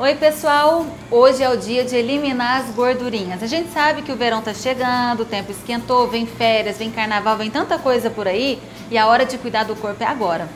Oi pessoal, hoje é o dia de eliminar as gordurinhas. A gente sabe que o verão tá chegando, o tempo esquentou, vem férias, vem carnaval, vem tanta coisa por aí e a hora de cuidar do corpo é agora.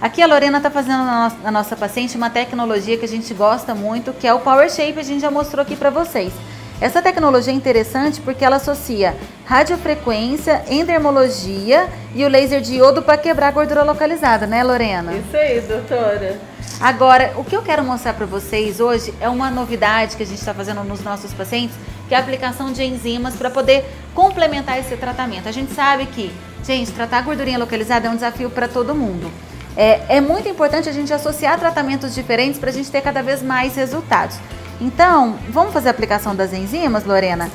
Aqui a Lorena está fazendo na nossa paciente uma tecnologia que a gente gosta muito, que é o Power Shape, a gente já mostrou aqui para vocês. Essa tecnologia é interessante porque ela associa radiofrequência, endermologia e o laser de iodo para quebrar a gordura localizada, né, Lorena? Isso aí, doutora. Agora, o que eu quero mostrar para vocês hoje é uma novidade que a gente está fazendo nos nossos pacientes, que é a aplicação de enzimas para poder complementar esse tratamento. A gente sabe que, gente, tratar gordurinha localizada é um desafio para todo mundo. É, é muito importante a gente associar tratamentos diferentes para a gente ter cada vez mais resultados. Então, vamos fazer a aplicação das enzimas, Lorena?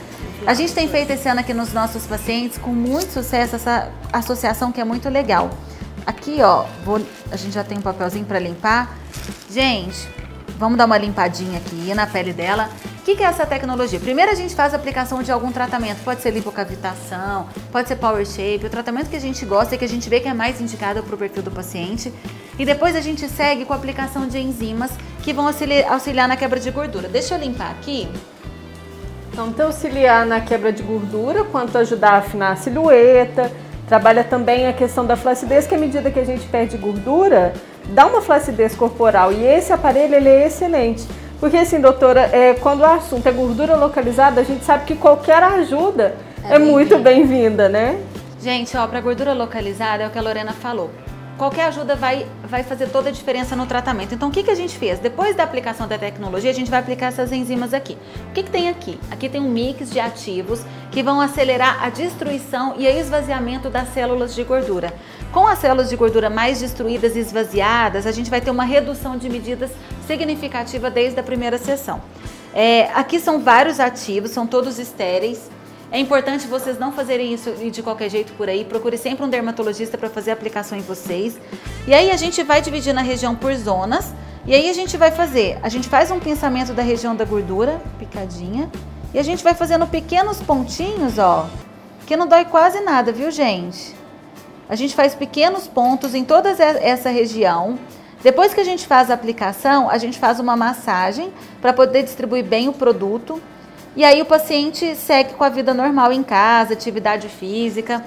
A gente tem feito esse ano aqui nos nossos pacientes com muito sucesso essa associação que é muito legal. Aqui, ó, vou, a gente já tem um papelzinho para limpar. Gente, vamos dar uma limpadinha aqui na pele dela. O que, que, é essa tecnologia? Primeiro a gente faz a aplicação de algum tratamento, pode ser lipocavitação, pode ser power shape, o tratamento que a gente gosta e que a gente vê que é mais indicado para o perfil do paciente. E depois a gente segue com a aplicação de enzimas que vão auxiliar na quebra de gordura. Deixa eu limpar aqui. Então, tanto auxiliar na quebra de gordura, quanto ajudar a afinar a silhueta, Trabalha também a questão da flacidez, que à medida que a gente perde gordura, dá uma flacidez corporal. E esse aparelho ele é excelente. Porque assim, doutora, é, quando o assunto é gordura localizada, a gente sabe que qualquer ajuda é, é muito bem-vinda, né? Gente, ó, para gordura localizada é o que a Lorena falou qualquer ajuda vai, vai fazer toda a diferença no tratamento. Então, o que, que a gente fez? Depois da aplicação da tecnologia, a gente vai aplicar essas enzimas aqui. O que, que tem aqui? Aqui tem um mix de ativos que vão acelerar a destruição e o esvaziamento das células de gordura. Com as células de gordura mais destruídas e esvaziadas, a gente vai ter uma redução de medidas significativa desde a primeira sessão. É, aqui são vários ativos, são todos estéreis. É importante vocês não fazerem isso de qualquer jeito por aí. Procure sempre um dermatologista para fazer a aplicação em vocês. E aí a gente vai dividir na região por zonas. E aí a gente vai fazer, a gente faz um pensamento da região da gordura, picadinha. E a gente vai fazendo pequenos pontinhos, ó, que não dói quase nada, viu, gente? A gente faz pequenos pontos em toda essa região. Depois que a gente faz a aplicação, a gente faz uma massagem para poder distribuir bem o produto. E aí o paciente segue com a vida normal em casa, atividade física.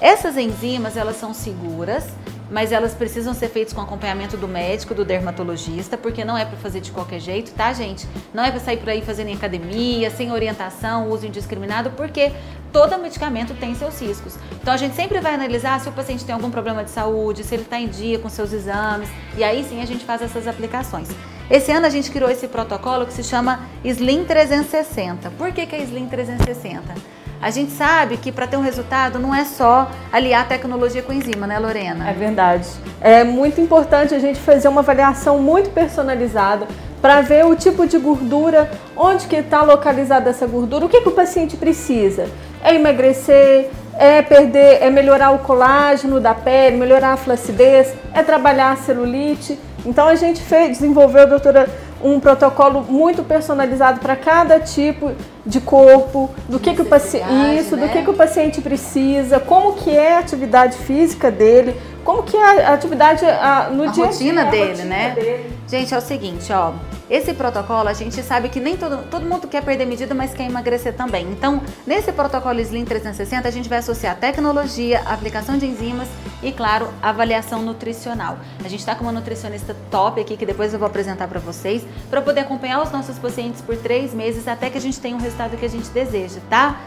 Essas enzimas, elas são seguras, mas elas precisam ser feitas com acompanhamento do médico, do dermatologista, porque não é para fazer de qualquer jeito, tá, gente? Não é para sair por aí fazendo em academia, sem orientação, uso indiscriminado, porque todo medicamento tem seus riscos. Então a gente sempre vai analisar se o paciente tem algum problema de saúde, se ele está em dia com seus exames, e aí sim a gente faz essas aplicações. Esse ano a gente criou esse protocolo que se chama Slim 360. Por que, que é Slim 360? A gente sabe que para ter um resultado não é só aliar tecnologia com enzima, né, Lorena? É verdade. É muito importante a gente fazer uma avaliação muito personalizada para ver o tipo de gordura, onde que está localizada essa gordura, o que, que o paciente precisa. É emagrecer, é perder, é melhorar o colágeno da pele, melhorar a flacidez, é trabalhar a celulite. Então a gente fez, desenvolveu, doutora, um protocolo muito personalizado para cada tipo de corpo, do que, que o paciente isso, né? do que, que o paciente precisa, como que é a atividade física dele, como que é a atividade a, no a dia rotina a dele, rotina né? Dele. Gente, é o seguinte, ó, esse protocolo a gente sabe que nem todo, todo mundo quer perder medida, mas quer emagrecer também. Então, nesse protocolo Slim 360, a gente vai associar tecnologia, aplicação de enzimas e, claro, avaliação nutricional. A gente está com uma nutricionista top aqui, que depois eu vou apresentar para vocês, para poder acompanhar os nossos pacientes por três meses até que a gente tenha um resultado que a gente deseja, tá?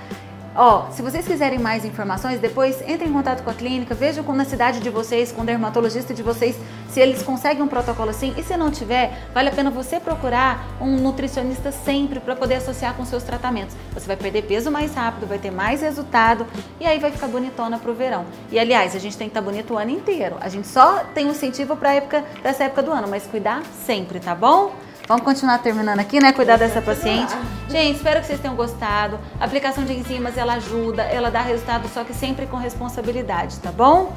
Ó, se vocês quiserem mais informações, depois entrem em contato com a clínica, vejam com na cidade de vocês, com o dermatologista de vocês, se eles conseguem um protocolo assim. E se não tiver, vale a pena você procurar um nutricionista sempre para poder associar com seus tratamentos. Você vai perder peso mais rápido, vai ter mais resultado e aí vai ficar bonitona pro verão. E aliás, a gente tem que estar tá bonito o ano inteiro. A gente só tem um incentivo para época dessa época do ano, mas cuidar sempre, tá bom? Vamos continuar terminando aqui, né? Cuidar dessa paciente. Gente, espero que vocês tenham gostado. A aplicação de enzimas, ela ajuda, ela dá resultado, só que sempre com responsabilidade, tá bom?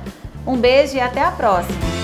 Um beijo e até a próxima.